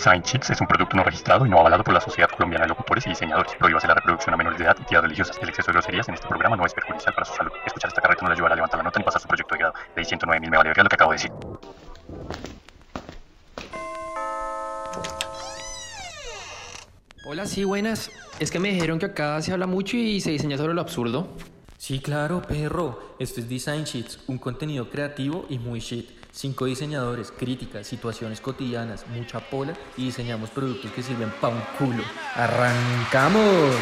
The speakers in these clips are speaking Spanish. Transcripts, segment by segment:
Design Chits es un producto no registrado y no avalado por la Sociedad Colombiana de Locutores y Diseñadores. Prohíbase la reproducción a menores de edad y actividades religiosas. El exceso de groserías en este programa no es perjudicial para su salud. Escuchar esta carreta no le ayudará a levantar la nota ni pasar su proyecto de grado. De 109 mil me vale verga lo que acabo de decir. Hola, sí, buenas. Es que me dijeron que acá se habla mucho y se diseña sobre lo absurdo. Sí, claro, perro. Esto es Design Sheets, un contenido creativo y muy shit. Cinco diseñadores, críticas, situaciones cotidianas, mucha pola y diseñamos productos que sirven pa' un culo. ¡Arrancamos!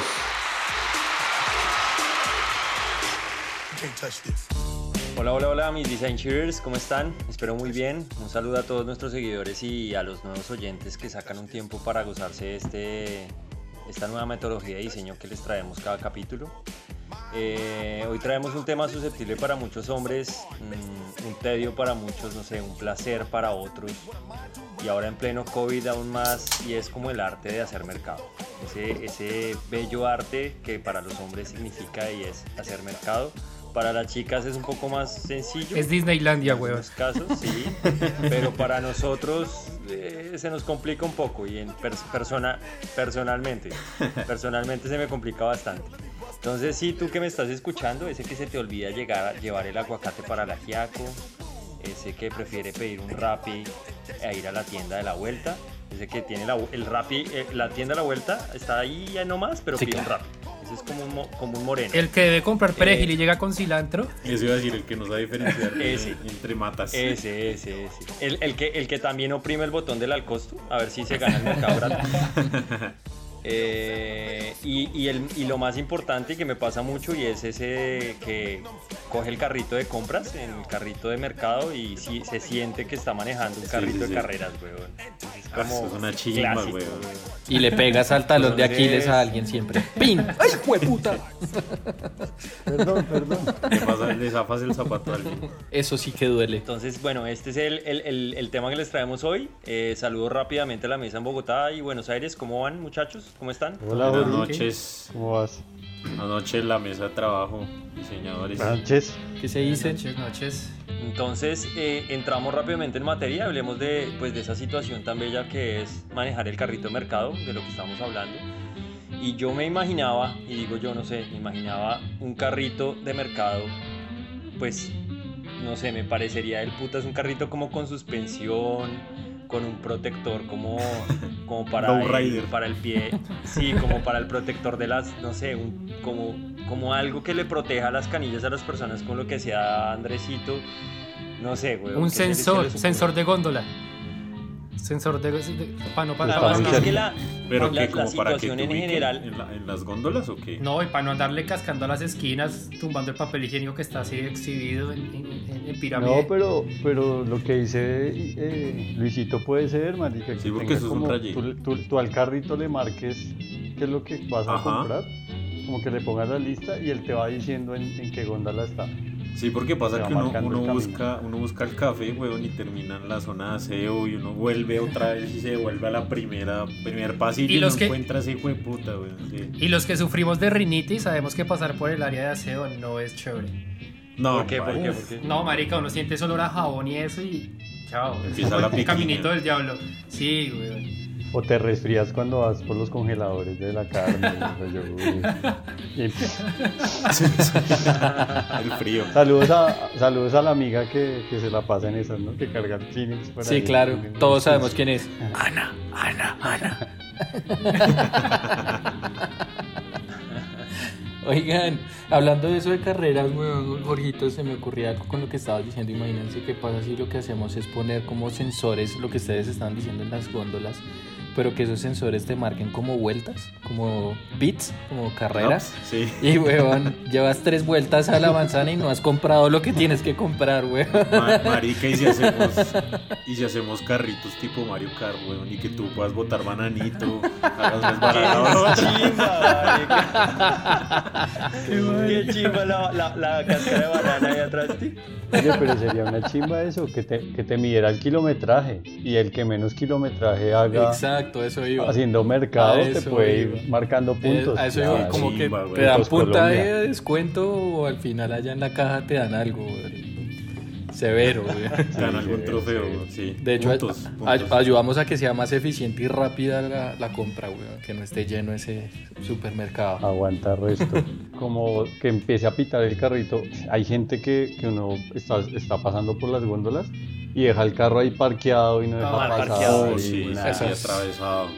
Hola, hola, hola, mis Design Cheers, ¿cómo están? Espero muy bien. Un saludo a todos nuestros seguidores y a los nuevos oyentes que sacan un tiempo para gozarse este, esta nueva metodología de diseño que les traemos cada capítulo. Eh, hoy traemos un tema susceptible para muchos hombres, mm, un tedio para muchos, no sé, un placer para otros. Y ahora en pleno COVID aún más, y es como el arte de hacer mercado. Ese, ese bello arte que para los hombres significa y es hacer mercado. Para las chicas es un poco más sencillo. Es Disneylandia, en weón. algunos casos, sí. pero para nosotros eh, se nos complica un poco y en pers- persona, personalmente, personalmente se me complica bastante. Entonces, sí, tú que me estás escuchando, ese que se te olvida llegar a llevar el aguacate para la ajiaco, ese que prefiere pedir un Rappi e ir a la tienda de la vuelta, ese que tiene la, el Rappi, eh, la tienda de la vuelta está ahí ya nomás, pero Sí, pide un. Rappi. Ese es como un, mo- como un moreno. El que debe comprar perejil Eh, y llega con cilantro. Eso iba a decir, el que nos va a diferenciar Ese. entre matas. Ese, ese, ese. El, el que, el que también oprime el botón del al costo, a ver si se gana el mercado. Eh, y, y el- y lo más importante que me pasa mucho y es ese que coge el carrito de compras en el carrito de mercado y sí, se siente que está manejando un carrito sí, sí. de carreras, weón. Es Ah, como es una chimba, clásico, weón. weón. Y le pegas al talón de Aquiles a alguien siempre. ¡Pin! ¡Ay, puta! Perdón, perdón. Le, pasa- le zafas el zapato a alguien. Eso sí que duele. Entonces, bueno, este es el, el- el- el tema que les traemos hoy. Eh, saludo rápidamente a la mesa en Bogotá y Buenos Aires. ¿Cómo van, muchachos? ¿Cómo están? Hola, Buenas noches. ¿Cómo vas? Buenas noches, la mesa de trabajo, diseñadores. Noches. ¿Qué se dice? Noches, noches. Entonces, eh, entramos rápidamente en materia, hablemos de, pues, de esa situación tan bella que es manejar el carrito de mercado, de lo que estamos hablando. Y yo me imaginaba, y digo yo no sé, me imaginaba un carrito de mercado, pues, no sé, me parecería el puta, es un carrito como con suspensión, con un protector como, como para, el, rider. para el pie, sí, como para el protector de las, no sé, un- como, como algo que le proteja las canillas a las personas con lo que sea Andresito, no sé, güey. Un sensor, sensor de góndola. Sensor de, de- para no para, que es que cerca. la, Pero la- que la para que situación en general, en, la- en las góndolas o qué? No, y para no andarle cascando a las esquinas, tumbando el papel higiénico que está así exhibido en, en- pirámide. No, pero, pero lo que dice eh, Luisito puede ser, marica. que Sí, porque eso es un. Tú, tú- tú al carrito le marques qué es lo que vas a Ajá. comprar. Como que le pongas la lista y él te va diciendo en, en qué góndola está. Sí, porque pasa que uno, uno busca, uno busca el café, weón, y termina en la zona de aseo y uno vuelve otra vez y se vuelve a la primera, primer pasillo Y y, los no que- encuentra ese hijo de puta, weón. sí. Y los que sufrimos de rinitis sabemos que pasar por el área de aseo no es chévere. No, ¿por qué? ¿Por qué? ¿Por qué? No, marica, uno siente ese olor a jabón y eso y chao. Empieza la caminito del diablo. Sí, güey. O te resfrías cuando vas por los congeladores de la carne. el frío. saludos, a, saludos a la amiga que, que se la pasa en esas, ¿no? Que carga Kleenex Sí, ahí. claro. Todos sabemos quién es. Ana, Ana, Ana. Oigan, hablando de eso de carreras, weón, Jorgito, se me ocurría algo con lo que estabas diciendo. Imagínense qué pasa si lo que hacemos es poner como sensores, lo que ustedes están diciendo en las góndolas, pero que esos sensores te marquen como vueltas, como bits, como carreras. Sí. Y, weón, llevas tres vueltas a la manzana y no has comprado lo que tienes que comprar, weón. Ma- marica, y si hacemos y si hacemos carritos tipo Mario Kart, weón, y que tú puedas botar bananito, hagas desbaratador. Qué chimba la, la, la cáscara de banana ahí atrás de ti. Oye, pero sería una chimba eso, que te, que te midiera el kilometraje y el que menos kilometraje haga Exacto, eso iba. haciendo mercado te puede iba. ir marcando puntos. Eh, a eso iba, como que chimba, güey. te dan punta Colombia. de descuento o al final allá en la caja te dan algo, güey. Severo, güey. Gana algún sí, trofeo, sí. sí. De hecho, Puntos, puntos. ayudamos a que sea más eficiente y rápida la, la compra, güey. Que no esté lleno ese supermercado. Aguanta resto. Como que empiece a pitar el carrito. Hay gente que, que uno está, está pasando por las góndolas y deja el carro ahí parqueado y no deja pasar. parqueado, y sí, una- sí, atravesado.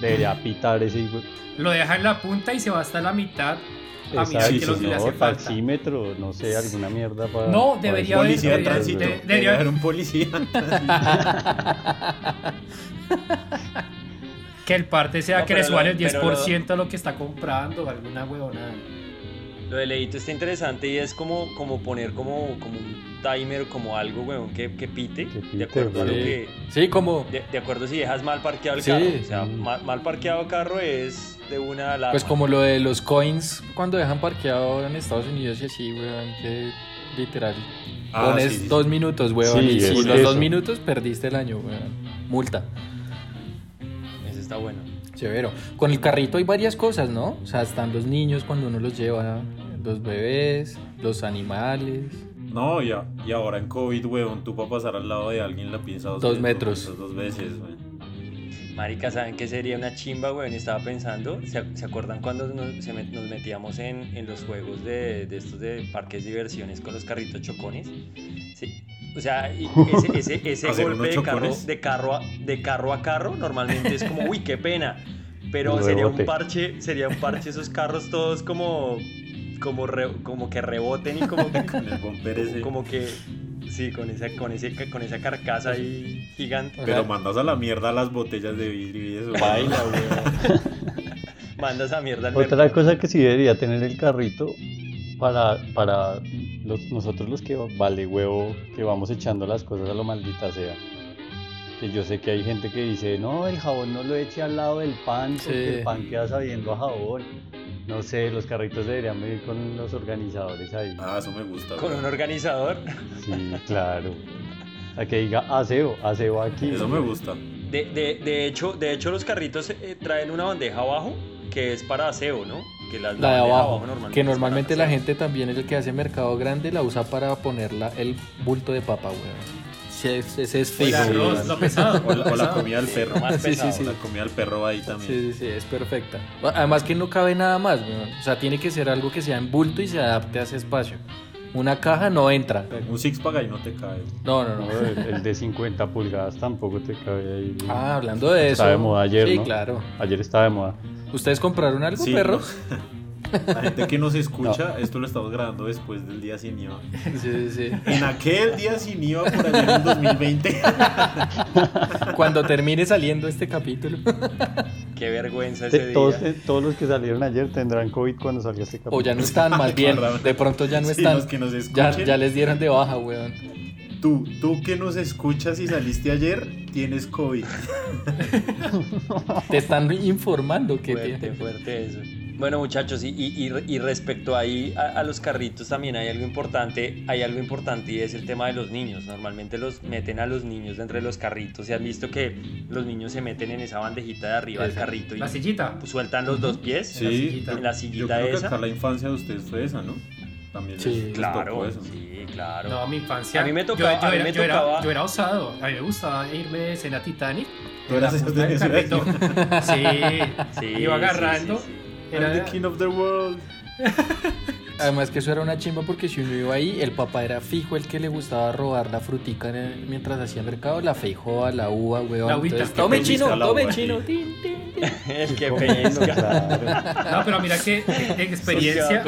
Debería pitar ese hijo- Lo deja en la punta y se va hasta la mitad a mirar Exacto, qué es lo que le no, hace falta. taxímetro, no sé, alguna mierda para. No, debería haber- Policía de debería- tránsito. de- Debería debería- haber un policía. Que el parte sea No, que le suban lo- el pero 10% a lo que está comprando, alguna huevonada. Lo de Leito está interesante y es como, como poner como, como un timer, como algo, weón, que, que pite, Que pite, de acuerdo a lo Sí. que... Sí, como. De, de acuerdo si dejas mal parqueado el Sí. carro. O sea, Mm. mal, mal parqueado carro es de una alarma. Pues como lo de los coins cuando dejan parqueado en Estados Unidos y así, weón, que literal. Ah, pones sí, sí, sí. dos minutos, weón, Sí, y es si los eso. dos minutos perdiste el año, weón. Multa. Ese está bueno. Severo. Con el carrito hay varias cosas, ¿no? O sea, están los niños cuando uno los lleva, los bebés, los animales. No, ya, y ahora en COVID, weón, tú para pasar al lado de alguien la piensas Dos veces, lo metros. dos veces, weón. Marica, ¿saben qué sería una chimba, weón? Estaba pensando, ¿se, se acuerdan cuando nos, se met- nos metíamos en, en los juegos de, de estos de parques de diversiones con los carritos chocones? Sí. O sea, y ese, ese, ese ¿Hacer golpe de carro, de, carro a, de carro a carro normalmente es como, uy, qué pena. Pero sería un parche, sería un parche esos carros todos como, como, re- como que reboten y como que, Con el bumper ese. como que, sí, con esa, con ese, con esa carcasa ahí gigante. O Pero sea, mandas a la mierda las botellas de vidrio y eso. baila, weón. Mandas a mierda al Otra cosa que sí debería tener el carrito para, para los- nosotros los que vale huevo, que vamos echando las cosas a lo maldita sea. Que yo sé que hay gente que dice, no, el jabón no lo eche al lado del pan porque Sí. el pan queda sabiendo a jabón. No sé, los carritos deberían venir con los organizadores ahí. Ah, eso me gusta. Con un organizador. Sí, claro. A que diga aseo, aseo aquí. Eso me gusta. De, de, de, hecho, de hecho, los carritos eh, traen una bandeja abajo que es para aseo, ¿no? Que la, La de bandeja abajo, que es para normalmente la gente también, el que hace mercado grande, la usa para ponerla el bulto de papa, weón. Ese es fijo. lo pesado. O la, o la pesado. comida del perro. Más Sí, pesado. sí. La comida del perro va ahí también. Sí, sí, sí, es perfecta. Además que no cabe nada más. O sea, tiene que ser algo que sea en bulto y se adapte a ese espacio. Una caja no entra. Un six pack ahí no te cae. No, no, no. No, el, el de 50 pulgadas tampoco te cabe ahí. Ah, hablando de eso. Está de moda ayer, Sí, ¿no? claro. Ayer estaba de moda. ¿Ustedes compraron algo, Sí, perros? La gente que nos escucha, esto lo estamos grabando después del día sin IVA. Sí, sí, sí. En aquel día sin IVA por allá en el 2020. Cuando termine saliendo este capítulo. Qué vergüenza ese día. todos, eh, todos los que salieron ayer tendrán COVID cuando salga este capítulo. O ya no están, más bien. De pronto ya no Sí, están. los que nos Ya, escuchen. ya les dieron de baja, weón. Tú, tú que nos escuchas y saliste ayer, tienes COVID. Te están informando que Fuerte, tiene- fuerte eso. Bueno, muchachos, y, y, y- y respecto ahí a, a los carritos también hay algo importante, hay algo importante y es el tema de los niños. Normalmente los meten a los niños dentro de los carritos. ¿Se han visto que los niños se meten en esa bandejita de arriba del carrito y La sillita. sueltan los dos pies? Sí, sillita. En la yo sillita que esa. la infancia de ustedes fue esa, ¿no? También Sí, les- les tocó Claro, eso. sí, claro. No, mi infancia. A mí me yo- tocaba- Yo, a mí era, me yo era- tocaba- yo era osado. A mí me gustaba irme de escena Titanic. Tú en la eras de. Sí. Sí, Iba sí, agarrando. sí, sí. Era- I'm the king of the world. Además que eso era una chimba porque si uno iba ahí, el papá era fijo el que le gustaba robar la frutica mientras hacía mercado, la feijoa, la uva, weón. La uvita. Entonces, tome chino, tome uva, chino. tin, tin, tin. El que pellizca. claro. No, pero mira que en experiencia.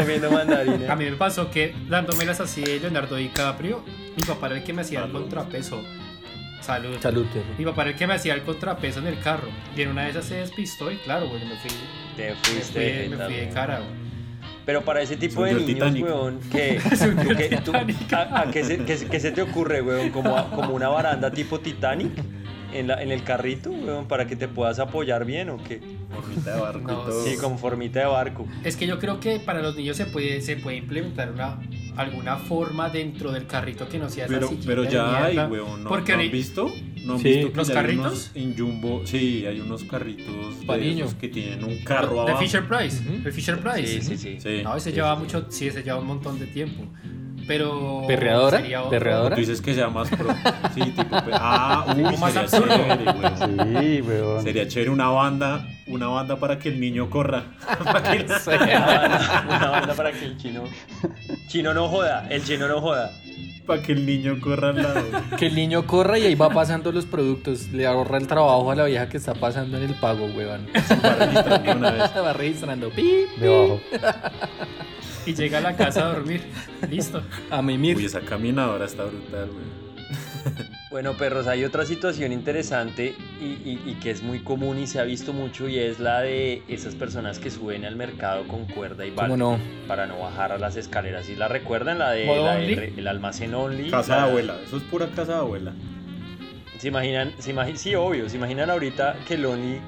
A mí me pasó que dándomelas así de Leonardo DiCaprio, mi papá era el que me hacía el contrapeso. Salud. Salud. Mi papá era el que me hacía el contrapeso en el carro. Y en una de esas se despistó y claro, güey, me fui, Te me fuiste fui, de me fui de cara, güey. Pero para ese tipo de Subió niños, Titanic. weón, que, que- tú- a, a qué se, qué se- qué se te ocurre, weón? Como, a- como una baranda tipo Titanic en, la, en el carrito, weón, para que te puedas apoyar bien o qué. Formita de barco No, y todo. Sí, con formita de barco. Es que yo creo que para los niños se puede, se puede implementar una, alguna forma dentro del carrito que no sea Pero, pero ya hay, weón. ¿no, Porque ¿no han ahorita- visto? ¿No han Sí. visto que ¿Los carritos? en Jumbo? Sí, hay unos carritos esos que tienen un carro De abajo. Fisher Price. Ujú. El Fisher Price. Sí, sí, sí. Sí. No, ese sí, lleva sí, mucho, sí, ese lleva un montón de tiempo. Pero. ¿Perreadora? sería. ¿Perreadora? Tú dices que sea más pro. Sí, tipo. Ah, uy, más sería absurdo. chévere. Sí, weón. Sería chévere una banda, una banda para que el niño corra. Para que la- Una banda, una banda para que el chino. Chino no joda, el chino no joda. para que el niño corra al lado. Que el niño corra y ahí va pasando los productos. Le ahorra el trabajo a la vieja que está pasando en el pago, weón. Para registrar de una vez. va registrando. Pip, Debajo. Y llega a la casa a dormir. Listo. a mimir. Uy, esa caminadora está brutal, weón. Bueno, perros, hay otra situación interesante y, y- y que es muy común y se ha visto mucho y es la de esas personas que suben al mercado con cuerda y ¿Cómo bala no? para no bajar a las escaleras. ¿Y la recuerdan? La de el almacén only. Casa de la- abuela, eso es pura casa de abuela. ¿Se imaginan? Se imagi- sí, obvio. ¿Se imaginan ahorita que el only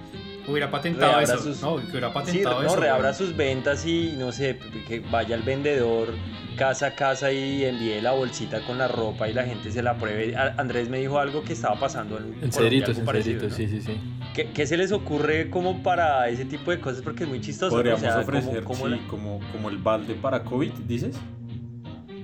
Hubiera patentado Reabra eso. sus- No, que hubiera Sí, patentado no, eso. reabra güey. sus ventas y no sé, que vaya el vendedor casa a casa y envíe la bolsita con la ropa y la gente se la pruebe. Andrés me dijo algo que estaba pasando en, En algo en ¿no? sí, sí, sí. ¿Qué, qué se les ocurre como para ese tipo de cosas? Porque es muy chistoso. Podríamos o sea, ofrecer, como, como sí, como, como el balde para COVID, dices.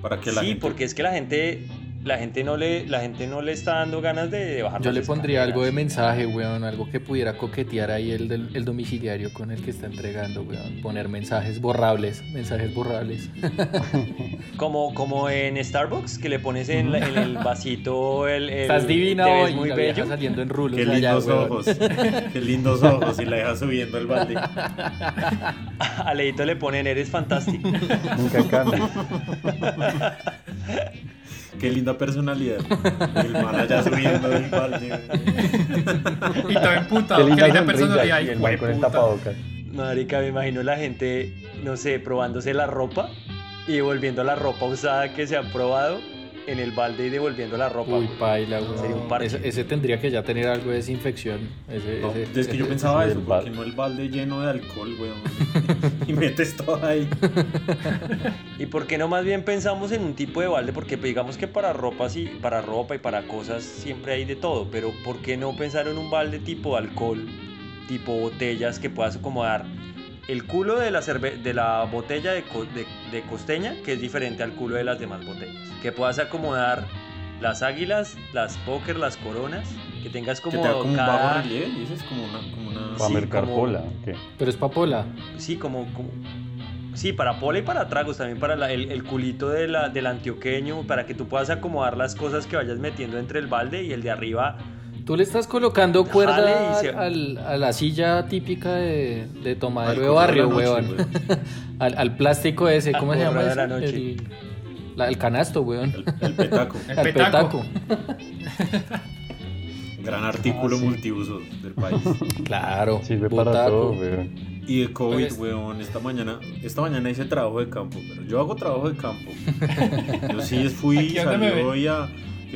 Para que la sí, gente. porque es que la gente, la gente no le, la gente no le está dando ganas de, de bajar Yo le pondría algo de mensaje, weón, algo que pudiera coquetear ahí el, del- el domiciliario con el que está entregando, weón. Poner mensajes borrables, mensajes borrables. Como, como en Starbucks, que le pones en, la- en el vasito el, el- Estás divina te ves hoy, muy la vieja bello. saliendo en rulos Qué allá, lindos weón. ojos. Qué lindos ojos. Y la deja subiendo el balde. A Leito le ponen eres fantástico. Nunca cambia. Qué linda personalidad. El man allá subiendo el balde. Y todo emputado. Qué linda personalidad. y el man con el tapabocas. Marica, me imagino la gente, no sé, probándose la ropa y devolviendo la ropa usada que se han probado en el balde y devolviendo la ropa. Uy, güey. paila, Sería un parche. Ese, ese tendría que ya tener algo de desinfección. Ese, No, ese- es que yo pensaba ese eso, porque no el balde lleno de alcohol, weón. Y metes todo ahí. ¿Y por qué no más bien pensamos en un tipo de balde? Porque pues, digamos que para ropa sí, para ropa y para cosas siempre hay de todo, pero ¿por qué no pensar en un balde tipo alcohol, tipo botellas que puedas acomodar el culo de la, cerve- de la botella de, co- de- de costeña, que es diferente al culo de las demás botellas? Que puedas acomodar las águilas, las póker, las coronas, que tengas Que como, te da como un bajo relieve, dices como una, como una. Para Sí, mercar como-. ¿qué? Pero es papola. Sí, como, como- Sí, para pola y para tragos, también para la- el, el culito de la, del antioqueño, para que tú puedas acomodar las cosas que vayas metiendo entre el balde y el de arriba. Tú le estás colocando cuerda se- al- a la silla típica de, de tomadero de barrio, weón. al, al plástico ese, Al ¿cómo se llama de ese? la noche. El, la- el canasto, weón. El, el petaco. El petaco. Gran artículo Ah, sí. multiuso del país. Claro. Sirve para todo, weón. Y de COVID, Pues- weón, esta mañana, esta mañana hice trabajo de campo, pero yo hago trabajo de campo. Yo sí fui, salí hoy a,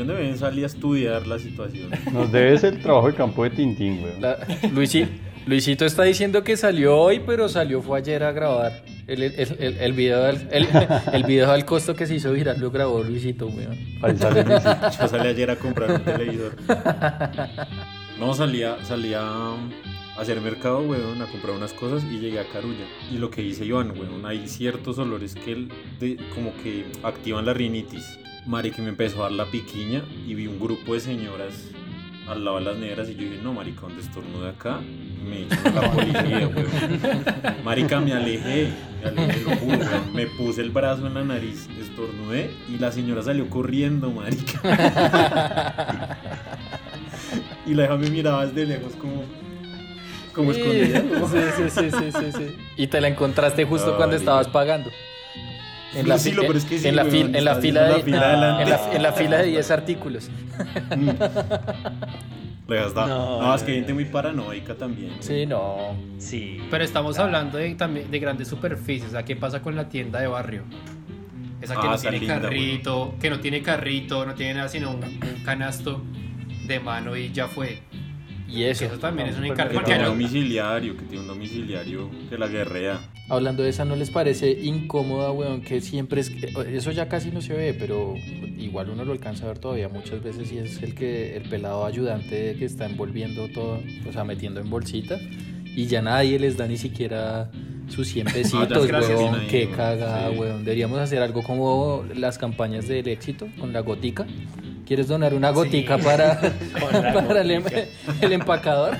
me ven, salí a estudiar la situación. Nos debes el trabajo de campo de Tintín. La- Luisi- Luisito está diciendo que salió hoy, pero salió fue ayer a grabar. El, el, el, el video, del, el, el video al costo que se hizo viral lo grabó Luisito, weón. Ahí sale Luisito. Yo salí ayer a comprar un televisor. No, salía, salía a hacer mercado, weón, a comprar unas cosas y llegué a Carulla. Y lo que dice Iván, weón, hay ciertos olores que el- de- como que activan la rinitis. Mari que me empezó a dar la piquiña y vi un grupo de señoras al lado de las negras y yo dije, no, marica, donde estornude acá, me echan a la policía, weón. Marica, me alejé, me alejé, lo juro, weón. Me puse el brazo en la nariz, estornudé y la señora salió corriendo, marica. y la hija me miraba desde lejos como, como Sí, escondida. sí, sí, sí, sí, sí, sí. Y te la encontraste justo Ay, cuando estabas pagando. En la, weón, fil- en la fila fila en la, en la fila de 10 artículos. Está- No, No, es que gente muy paranoica también. Sí, no. Sí. Pero estamos hablando de, también de grandes superficies. O sea, ¿qué pasa con la tienda de barrio? Esa que Ah, no tiene linda, carrito, que no tiene carrito, no tiene nada sino un, un canasto de mano y ya fue. Y eso. Eso también es un encargo. Que tiene un no- domiciliario, que tiene un domiciliario que la guerrea. Hablando de esa, ¿no les parece incómoda, weón? Que siempre es... Eso ya casi no se ve, pero igual uno lo alcanza a ver todavía muchas veces y es el que el pelado ayudante que está envolviendo todo, o sea, metiendo en bolsita y ya nadie les da ni siquiera Sus 100 Ah, pesitos, gracias. weón. Ahí, Qué weón. cagada, Sí. weón. Deberíamos hacer algo como las campañas del éxito con la gotica. ¿Quieres donar una gotica Sí. para, la para el, em- gotica. el empacador?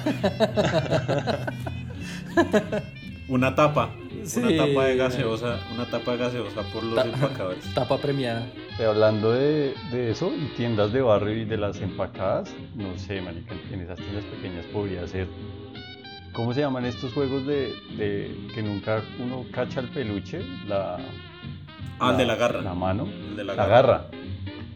Una tapa. Sí. Una tapa de gaseosa. Una tapa de gaseosa por los Ta- empacadores. Tapa premiada. Pero hablando de, de eso y tiendas de barrio y de las empacadas, no sé, marica, en esas tiendas pequeñas podría ser. ¿Cómo se llaman estos juegos de, de que nunca uno cacha el peluche? La, Ah, el de la garra. La mano. El de la La garra. garra.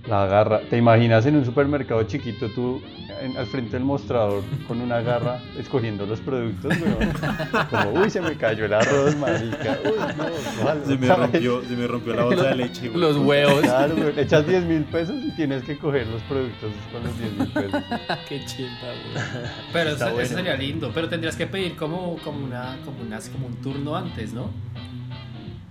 La garra. ¿Te imaginas en un supermercado chiquito tú en- al frente del mostrador con una garra escogiendo los productos, weón? Como, uy, se me cayó el arroz, marica. Uy, no, ojalá, Se me ¿sabes? rompió, se me rompió la bolsa de leche, güey. Los huevos. Claro, weón, echas 10 mil pesos y tienes que coger los productos con los 10 mil pesos. Qué chimba, weón. Pero eso, sería lindo. Pero tendrías que pedir como, como, una, como, una- como un turno antes, ¿no?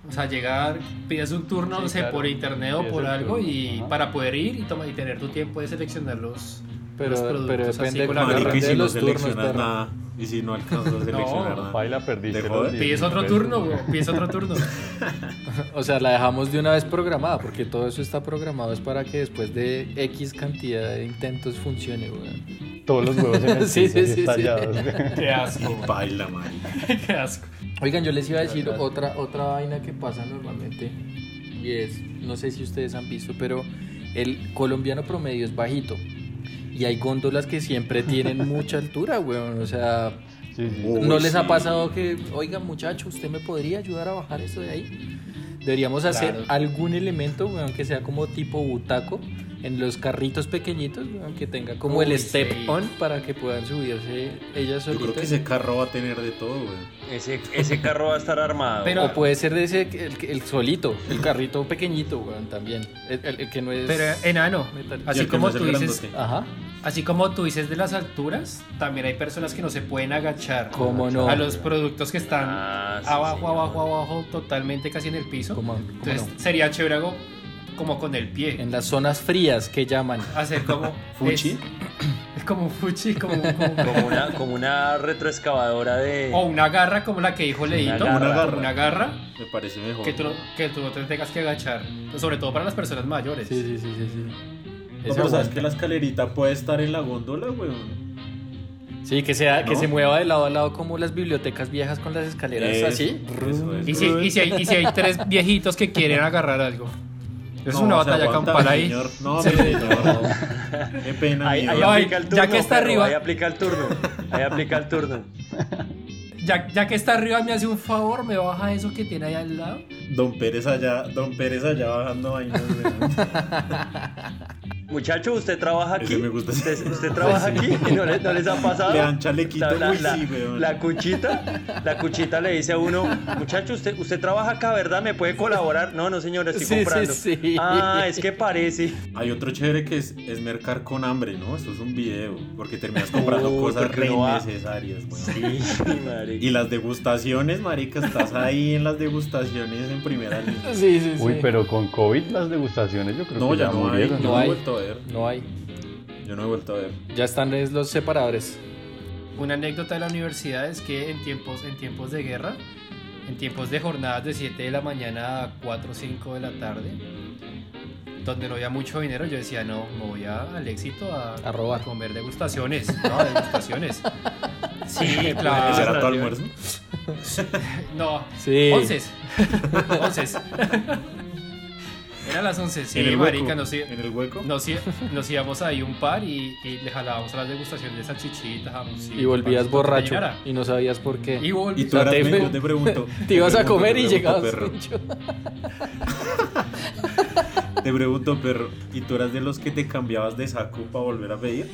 O sea, llegar, pides un turno, Sí, no sé, claro. por internet o por algo turno, y ajá. para poder ir y, tomar, y tener tu tiempo de seleccionar los, Pero- los pero productos depende así con la de los turnos, nada. Y si no alcanzas a seleccionar nada. Baila, perdiste ¿Te los jodes? 10 Pides otro turno, güey, pides otro turno. O sea, la dejamos de una vez programada, porque todo eso está programado es para que después de X cantidad de intentos funcione, weón. Todos los huevos en el Sí, sí, sí, sí. estallados. Qué asco, güey, Baila, marica. qué asco. Oigan, yo les iba a decir otra, otra vaina que pasa normalmente, y es, no sé si ustedes han visto, pero el colombiano promedio es bajito. Y hay góndolas que siempre tienen mucha altura, weón. O sea, Sí, sí. Uy, ¿no les ha sí. pasado que, oiga muchacho, usted me podría ayudar a bajar eso de ahí? Deberíamos hacer Claro. algún elemento, weón, que sea como tipo butaco en los carritos pequeñitos, weón, que tenga como Uy, el step sí. on para que puedan subirse ellas Yo creo solitas. que ese carro va a tener de todo, güey. Ese, ese carro va a estar armado. Pero- O puede ser de ese, el, el solito, el carrito pequeñito, weón, también. El, el- el que no es... Pero enano, metal- así como no tú dices, grandote. Ajá. Así como tú dices de las alturas, también hay personas que no se pueden agachar ¿Cómo no? a los productos que están Ah, sí, abajo, sí. abajo, abajo, totalmente casi en el piso. ¿Cómo- cómo Entonces no? sería chévere algo como con el pie. En las zonas frías que llaman. Hacer como Fuchi. Es, es como un fuchi, como, como- Como una, como una retroexcavadora de. o una garra como la que dijo Leito, garra. Una garra. una garra Me parece mejor. que tú, no- que tú no te tengas que agachar, sobre todo para las personas mayores. Sí, sí, sí, sí. sí. No, pero sabes aguanta. que la escalerita puede estar en la góndola, güey. Sí, que, sea, que ¿No? se mueva de lado a lado como las bibliotecas viejas con las escaleras Eso, así. eso, eso. Y si, y, si hay, y si hay tres viejitos que quieren agarrar algo. Es No, una batalla campal ahí. señor. No, Sí. señor. Qué pena, Ahí, ahí aplica el ya turno. que está perro, arriba. Ahí aplica el turno. Ahí aplica el turno. Ya, ya que está arriba me hace un favor, me baja eso que tiene ahí al lado. Don Pérez allá, Don Pérez allá bajando vainas, güey. Muchacho, ¿usted trabaja aquí? Me gusta. ¿Usted, usted trabaja aquí? ¿No, le- no les ha pasado? Le dan chalequito, La, la- cuchita, la cuchita le dice a uno, muchacho, usted, usted trabaja acá, ¿verdad? ¿Me puede colaborar? No, no, señor, estoy Sí, sí, comprando. sí. Ah, es que parece. Hay otro chévere que es, es mercar con hambre, ¿no? Eso es un video. Porque terminas comprando cosas re güey. Sí, marica. Y las degustaciones, marica, estás ahí en las degustaciones en primera línea. Sí, sí, sí. Uy, pero con COVID las degustaciones yo creo No, que ya no hay. murieron. No no hay. Ver. No hay. Yo no he vuelto a ver. Ya están es los separadores. Una anécdota de la universidad es que en tiempos, en tiempos de guerra, en tiempos de jornadas de 7 de la mañana a 4 o 5 de la tarde, donde no había mucho dinero, yo decía, no, me voy a- al éxito a, A robar. comer degustaciones. No, degustaciones. Sí, claro. ¿Ese era tu almuerzo? No, Sí. onces. onces. Era las 11, sí, en el hueco. marica, nos, En el hueco. nos, íbamos ahí un par y, y le jalábamos a las degustaciones de salchichitas, jamoncito, Y volvías borracho y no sabías por qué. Y volví. Y tú te- me- yo te pregunto. Te ibas a comer y llegabas perro. Te pregunto, perro. ¿Y tú eras de los que te cambiabas de saco para volver a pedir?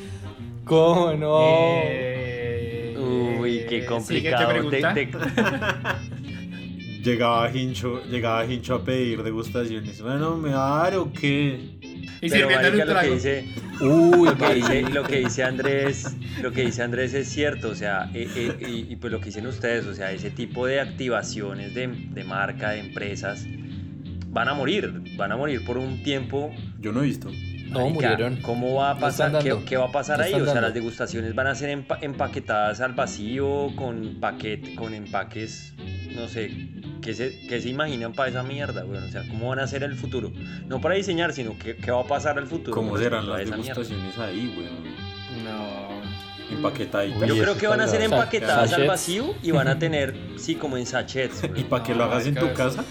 ¿Cómo no? Eh, Uy, qué complicado. Te- pregunta. te- Llegaba Hincho, llegaba Hincho a pedir degustaciones. Bueno, ¿me va a dar o qué? Y Pero marica, un lo que dice, Uy, lo que dice, lo que dice Andrés, lo que dice Andrés es cierto, o sea, eh, eh, y, y pues lo que dicen ustedes, o sea, ese tipo de activaciones de, de marca, de empresas, van a morir, van a morir por un tiempo. Yo no he visto. No, Marica, murieron. ¿Cómo va a pasar? ¿Qué, va a pasar ahí? O sea, dando. las degustaciones van a ser empa- empaquetadas al vacío, con paquete, con empaques no sé, ¿qué se, qué se imaginan para esa mierda, weón? O sea, ¿cómo van a ser el futuro? No para diseñar, sino qué, qué va a pasar al futuro. ¿Cómo serán las esa mierda? degustaciones ahí, weón? No. Empaquetaditas. Yo creo que van a ser empaquetadas al vacío y van a tener, sí, como en sachets, ¿Y para que lo hagas en tu casa?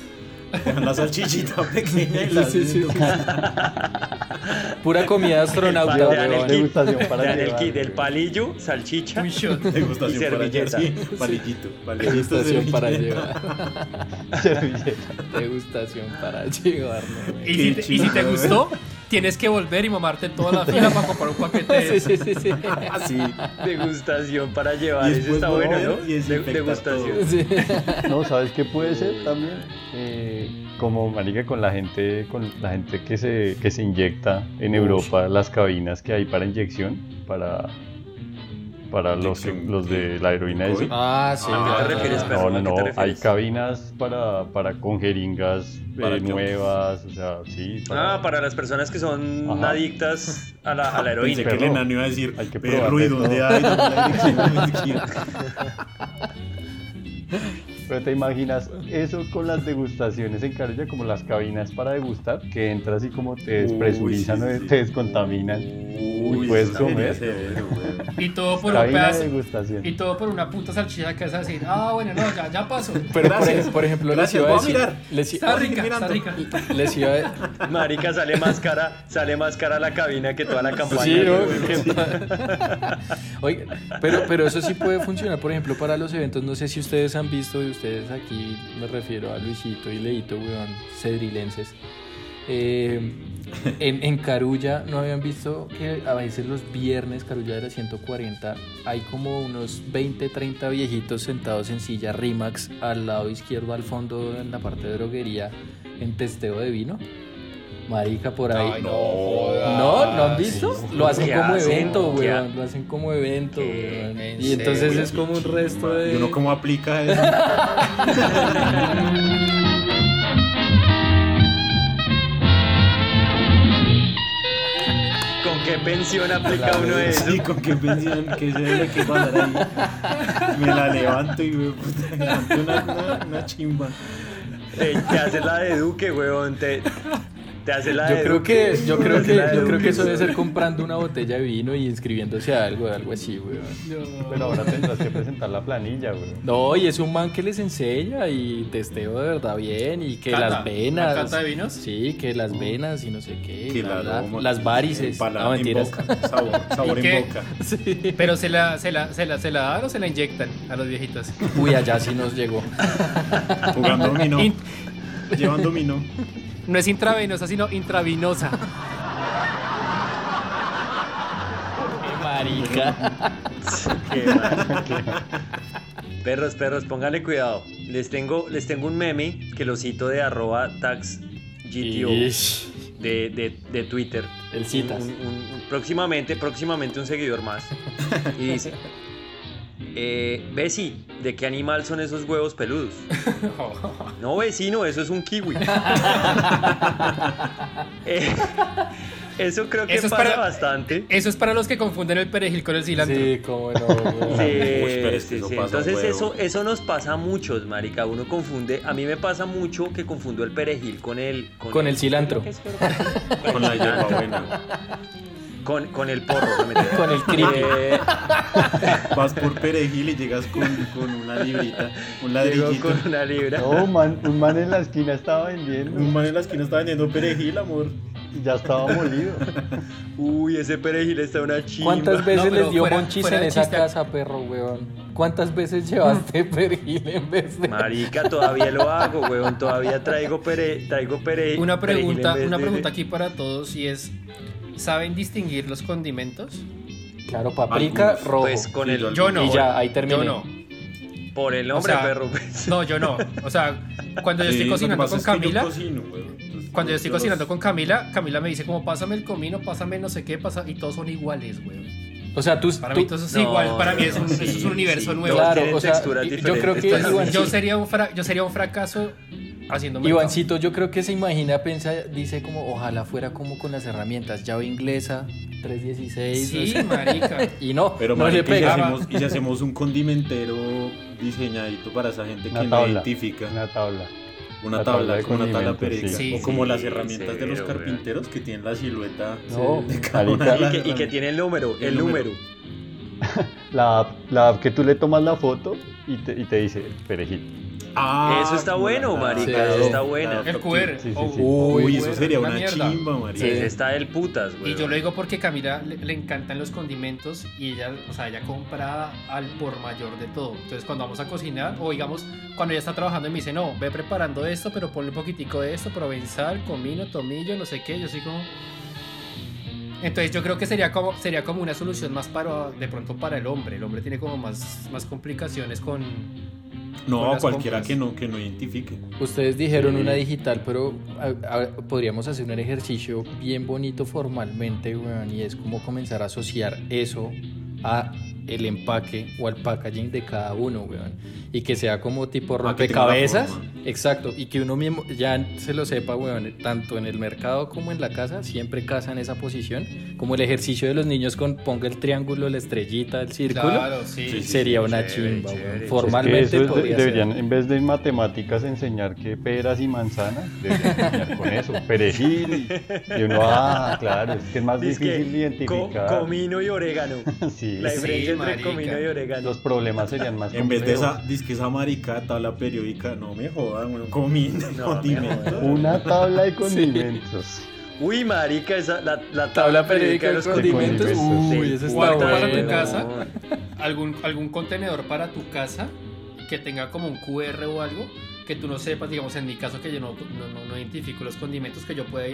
Dejan la salchichita pequeña y la Sí, sí, sí. Pura comida astronauta, Te dan el Degustación para el kit del weón. palillo, salchicha. Un shot. Degustación Y para llevar, servilleta. sí. Palillito. palillito, Degustación para servilleta. llevar. Servilleta. Degustación para llevar. ¿no? Y si, te, y si te chimba, gustó, tienes que volver y mamarte toda la fila para comprar un paquete de Sí, sí, sí, sí. Sí. Degustación para llevar. Después está bueno, ¿no? y degustación. Sí. No, ¿sabes qué puede ser también? Eh, como marica con la gente, con la gente que se, que se inyecta en Europa las cabinas que hay para inyección, para, para los, Inyección, los de la heroína. Ah, sí. ¿A qué te refieres, No, no, ¿A qué no, hay cabinas para, para con jeringas eh, ¿Para qué? nuevas, o sea, sí. Ah, para las personas que son Ajá. adictas a la, a la Pensé heroína. que el enano iba a decir, Hay que perro, probar ¿y de dónde todo". hay? Pero te imaginas eso con las degustaciones en Carulla, como las cabinas para degustar, que entras y como te despresurizan Uy, o sí, te descontaminan. Uy, puedes eso sería comer. severo. Y todo por un pedazo. degustación. Y todo por una puta salchicha que es así. Ah, bueno, no, ya, ya pasó. Pero por, Gracias. por ejemplo, Gracias, les iba a decir, mirar. les, Está rica, mirando. está rica. les iba a, Marica, sale más cara, sale más cara la cabina que toda la campaña. Sí, ¿no? Oiga, pero, pero eso sí puede funcionar, por ejemplo, para los eventos. No sé si ustedes han visto, y ustedes aquí me refiero a Luisito y Leito, weón, cedrilenses. Eh, en, en Carulla no habían visto que a veces los viernes, Carulla de la 140, hay como unos 20, 30 viejitos sentados en silla Rimax al lado izquierdo, al fondo, en la parte de droguería, en testeo de vino. Marica, por ahí. Ay, no No, jodas. ¿no han visto? Lo hacen ¿Qué como hacen? evento, ¿Qué weón. Lo hacen como evento, weón. ¿En Y entonces serio? es como un resto de. ¿Y uno cómo aplica eso? ¿Con qué pensión aplica uno eso? Sí, con qué pensión, que se debe que pasar ahí. Me la levanto y me puta, levanto una, una, una chimba. Te, te hace la de Duque, weón. Te, te hace la Yo de creo que, yo creo que, la yo creo que eso debe ser comprando una botella de vino y inscribiéndose a algo, algo así, weón. Pero ahora tendrás que presentar la planilla, güey. No, y es un man que les enseña y testeo de verdad bien y que ¿Cata? las venas. ¿Una cata de vinos? Sí, que las venas y no sé qué. Que la aroma, las varices. empalada No, en mentiras. boca, sabor, sabor ¿Y en qué? boca. Sí. Pero se la, se, la, se, la, se la dan o se la inyectan a los viejitos. Uy, allá sí nos llegó. Jugando dominó, Llevando dominó. no es intravenosa, sino intravinosa. Marica. Qué. Perros, perros, pónganle cuidado. Les tengo, les tengo un meme que lo cito de arroba tax GTO Ish. de, de, de Twitter. El citas. Un- un- un- próximamente, próximamente un seguidor más. Y dice, eh, Bessie, ¿de qué animal son esos huevos peludos? No, vecino, eso es un kiwi. Eh, eso creo que Eso es pasa para- bastante. Eso es para los que confunden el perejil con el cilantro. Sí, cómo no. Sí, Uy, sí, eso sí. Entonces eso, eso nos pasa a muchos, marica. Uno confunde, a mí me pasa mucho que confundo el perejil con el... Con el cilantro. ¿qué es, pero? Con la hierbabuena. Con, con el porro. no. Con el creepy. Eh, Vas por perejil y llegas con, con una librita, un ladrillito. con una libra. No, man, un man en la esquina estaba vendiendo Un man en la esquina está vendiendo perejil, amor. y ya estaba molido. Uy, ese perejil está una chimba. ¿Cuántas veces No, les dio fuera- monchis fuera en esa chiste. casa, perro, weón? ¿Cuántas veces llevaste perejil en vez de...? Marica, todavía lo hago, weón. Todavía traigo pere, traigo pere, Una perejil en pregunta, vez una de- pregunta aquí para todos y es, ¿saben distinguir los condimentos? Claro, paprika, Algunos. rojo. Pues con el... yo- Yo no. Y ya, ahí terminé. Yo no. Por el nombre, O sea, perro. pues. No, yo no. O sea, cuando yo Sí, estoy cocinando con es que yo Camila, cocino. Entonces, cuando yo estoy los- cocinando con Camila, Camila me dice como pásame el comino, pásame no sé qué, pasa y todos son iguales, güey. O sea, tú... Para tú- mí todo eso es No, igual, para mí es un, sí, eso es un universo sí, nuevo. Claro, o sea, yo creo que igual- Yo sería un fra- yo sería un fracaso haciendo mercado. Ivancito, yo creo que se imagina, piensa, dice como, ojalá fuera como con las herramientas, llave inglesa, 316. Sí, no marica. Y no, Pero no le marica, y, si pega. hacemos, y si hacemos un condimentero diseñadito para esa gente Una que no tabla. identifica. Una tabla. Una tabla, con una tabla perica. sí. o como Sí, las sí, herramientas de los carpinteros que tienen la silueta No, de cada una Y que, y que tiene el número, El el número. número. La app, la app que tú le tomas la foto y te, y te dice perejil. Ah, Eso está bueno, marica, Sí. eso está bueno. El QR. Sí, sí, sí. Uy, Uy, eso sería una chimba, marica. Está del putas, güey. Y yo lo digo porque Camila le, le encantan los condimentos y ella, o sea, ella compra al por mayor de todo. Entonces, cuando vamos a cocinar, o digamos, cuando ella está trabajando y me dice, no, ve preparando esto, pero ponle un poquitico de esto, provenzal, comino, tomillo, no sé qué, yo soy como... Entonces yo creo que sería como, sería como una solución más para, de pronto para el hombre. El hombre tiene como más, más complicaciones con... No, las cualquiera compras. que no, que no identifique. Ustedes dijeron Sí. una digital, pero a- a- podríamos hacer un ejercicio bien bonito formalmente, weón, y es como comenzar a asociar eso a el empaque o al packaging de cada uno, weón. Y que sea como tipo Ah, que rompecabezas. forma. Exacto. Y que uno mismo ya se lo sepa, weón. Tanto en el mercado como en la casa, siempre casa en esa posición. Como el ejercicio de los niños con ponga el triángulo, la estrellita, el círculo. Claro, sí. Sí, sí, Sería una chévere, chimba, chévere. weón. Es que Formalmente es que eso es podría deberían, ser. en vez de en matemáticas, enseñar que peras y manzanas, deberían enseñar con eso, perejil. Y uno, ah, claro, es que es más que difícil co- identificar. comino y orégano. Sí, La Sí, diferencia entre marica. comino y orégano. los problemas serían más En vez de esa, disque esa marica tabla periódica, no me jodan, weón, comiendo No, condimentos. me Una tabla de condimentos. Uy, marica, esa, la, la Tabla periódica de los condimentos. condimentos. Uy, eso O está algo para tu bueno. casa. algún, algún contenedor para tu casa que tenga como un QR o algo que tú no sepas, digamos en mi caso que yo no, no, no- no identifico los condimentos que yo pueda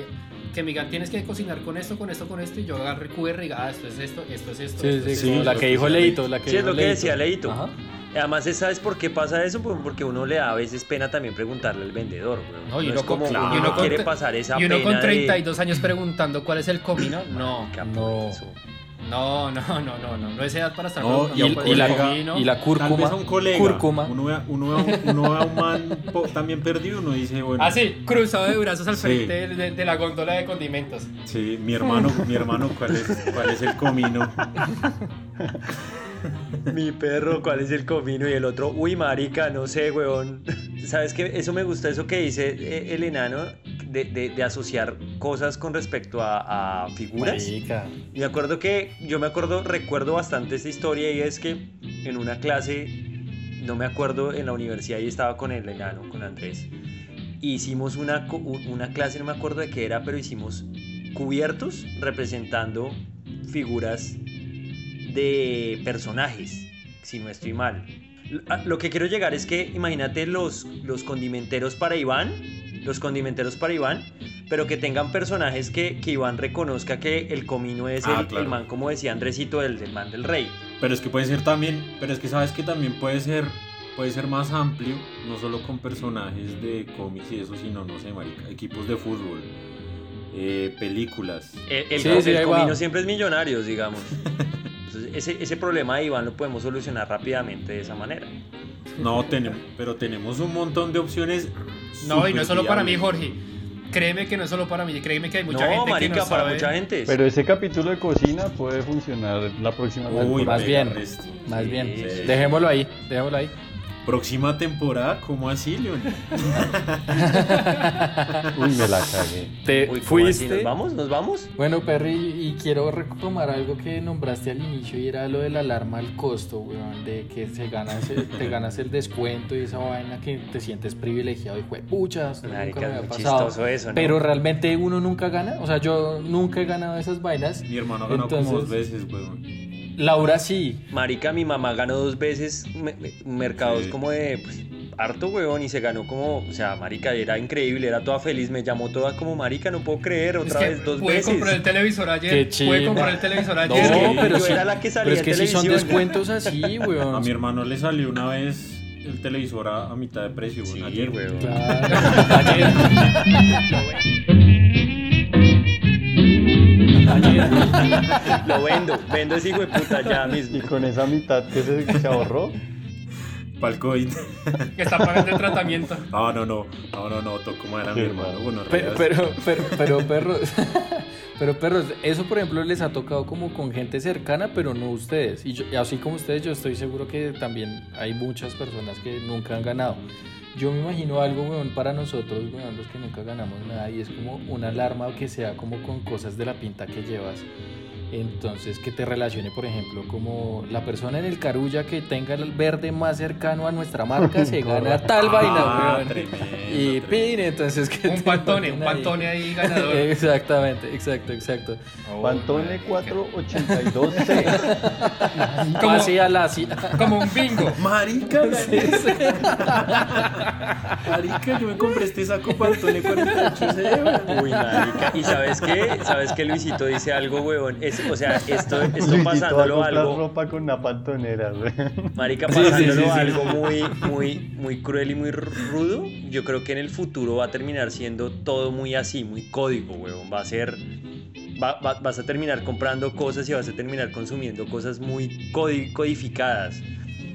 que me digan tienes que cocinar con esto, con esto, con esto y yo agarre el QR y diga, ah, esto es esto, esto es esto. Sí, esto sí, es Sí, como esto". la que dijo Leito, la que Sí, es lo que decía Leito. Ajá. Además, ¿sabes por qué pasa eso? Pues Porque uno le da a veces pena también preguntarle al vendedor, güey. No, y No es como uno y uno quiere pasar esa Y uno pena con de- 32 años preguntando cuál es el comino, no. No. eso. No, no, no, no, no, no es edad para estar No, Y, cuál y la, el comino. y la Tal cúrcuma. vez a un colega, Cúrcuma. uno ve, uno ve a un- uno ve a un man po- también perdido, uno dice, bueno, Ah, sí, cruzado de brazos al Sí. frente de, de- de la góndola de condimentos. sí, mi hermano, mi hermano, ¿cuál es, cuál es el comino? Mi perro, ¿cuál es el comino? Y el otro, uy, marica, no sé, weón. ¿Sabes qué? Eso me gusta, eso que dice eh, el enano, de, de- de asociar cosas con respecto a, a figuras. Marica. Y me acuerdo que, yo me acuerdo, recuerdo bastante esta historia y es que en una clase, no me acuerdo, en la universidad y estaba con el enano, con Andrés. Hicimos una, una clase, no me acuerdo de qué era, pero hicimos cubiertos representando figuras de personajes, si no estoy mal. Lo que quiero llegar es que imagínate los, los condimenteros para Iván, los condimenteros para Iván, pero que tengan personajes que, que Iván reconozca que el comino es Ah, el, claro. el man, como decía Andresito, el del man del rey. Pero es que puede ser también, pero es que sabes que también puede ser, puede ser más amplio, no solo con personajes de cómics y eso, sino, no sé, marica, equipos de fútbol, eh, películas. El, el- Sí, el sí, ahí va. comino siempre es millonarios, digamos. Entonces, ese, ese problema de Iván lo podemos solucionar rápidamente de esa manera. No, tenemos, pero tenemos un montón de opciones. No, y no es solo para mí. Jorge. Créeme que no es solo para mí, créeme que hay mucha no, gente marica, que no para sabe. mucha gente. Pero ese capítulo de cocina puede funcionar la próxima vez. Uy, Más pega bien. resto. Más Sí, bien. sí. Dejémoslo ahí, dejémoslo ahí. Próxima temporada, ¿cómo así, León? Uy, me la cagué. Te Uy, fuiste. ¿Nos vamos? ¿Nos vamos? Bueno, Perry, y quiero retomar algo que nombraste al inicio y era lo de la alarma al costo, weón, de que se ganas, te ganas el descuento y esa vaina que te sientes privilegiado y fue puchas, nunca me había pasado. chistoso eso, ¿no? Pero realmente uno nunca gana, o sea, yo nunca he ganado esas vainas. Mi hermano ganó como dos veces, weón. Laura sí. Marica, mi mamá ganó dos veces me- me- mercados Sí. como de pues, harto huevón y se ganó como, o sea, Marica, era increíble, era toda feliz, me llamó toda como Marica, no puedo creer, Es otra que vez, dos pude veces. comprar el televisor ayer. Qué Pude comprar el televisor No, ayer. que pero yo sí, era la que salía pero es que sí son descuentos así, weón. A mi hermano le salió una vez el televisor a, a mitad de precio, weón. Sí, ayer. huevón. Claro. Lo vendo, vendo ese hijo de puta ya mismo. Y con esa mitad que se, se ahorró, Para el COVID. Que está pagando el tratamiento. No, no, no. No, no, no. Tocó madera, mi Qué hermano. Bueno, Pero, pero, pero, pero, perros, pero perros, eso por ejemplo les ha tocado como con gente cercana, pero no ustedes. Y, yo- y así como ustedes, yo estoy seguro que también hay muchas personas que nunca han ganado. Yo me imagino algo, weón, para nosotros, weón, los que nunca ganamos nada, y es como una alarma que sea como con cosas de la pinta que llevas. Entonces, que te relacione, por ejemplo, como la persona en el carulla que tenga el verde más cercano a nuestra marca se gana tal vaina, Ah, weón. tremendo, Y tremendo. pin, entonces que Un te pantone, un ahí. pantone ahí ganador. Exactamente, exacto, exacto. Oh, Pantone marica. 482C. Como- Así a la así. Como un bingo. Marica, Marica, yo me compré este saco Pantone 48C, weón. Uy, marica. ¿Y sabes qué? ¿Sabes qué Luisito dice algo, huevón? Es, o sea, esto, esto Luisito a pasándolo comprar algo... ropa con una pantonera, güey. Marica, Sí, sí, pasándolo sí, sí. algo muy, muy, muy cruel y muy rudo, yo creo que en el futuro va a terminar siendo todo muy así, muy código, huevón. Va a ser... va- va- vas a terminar comprando cosas y vas a terminar consumiendo cosas muy codi- codificadas.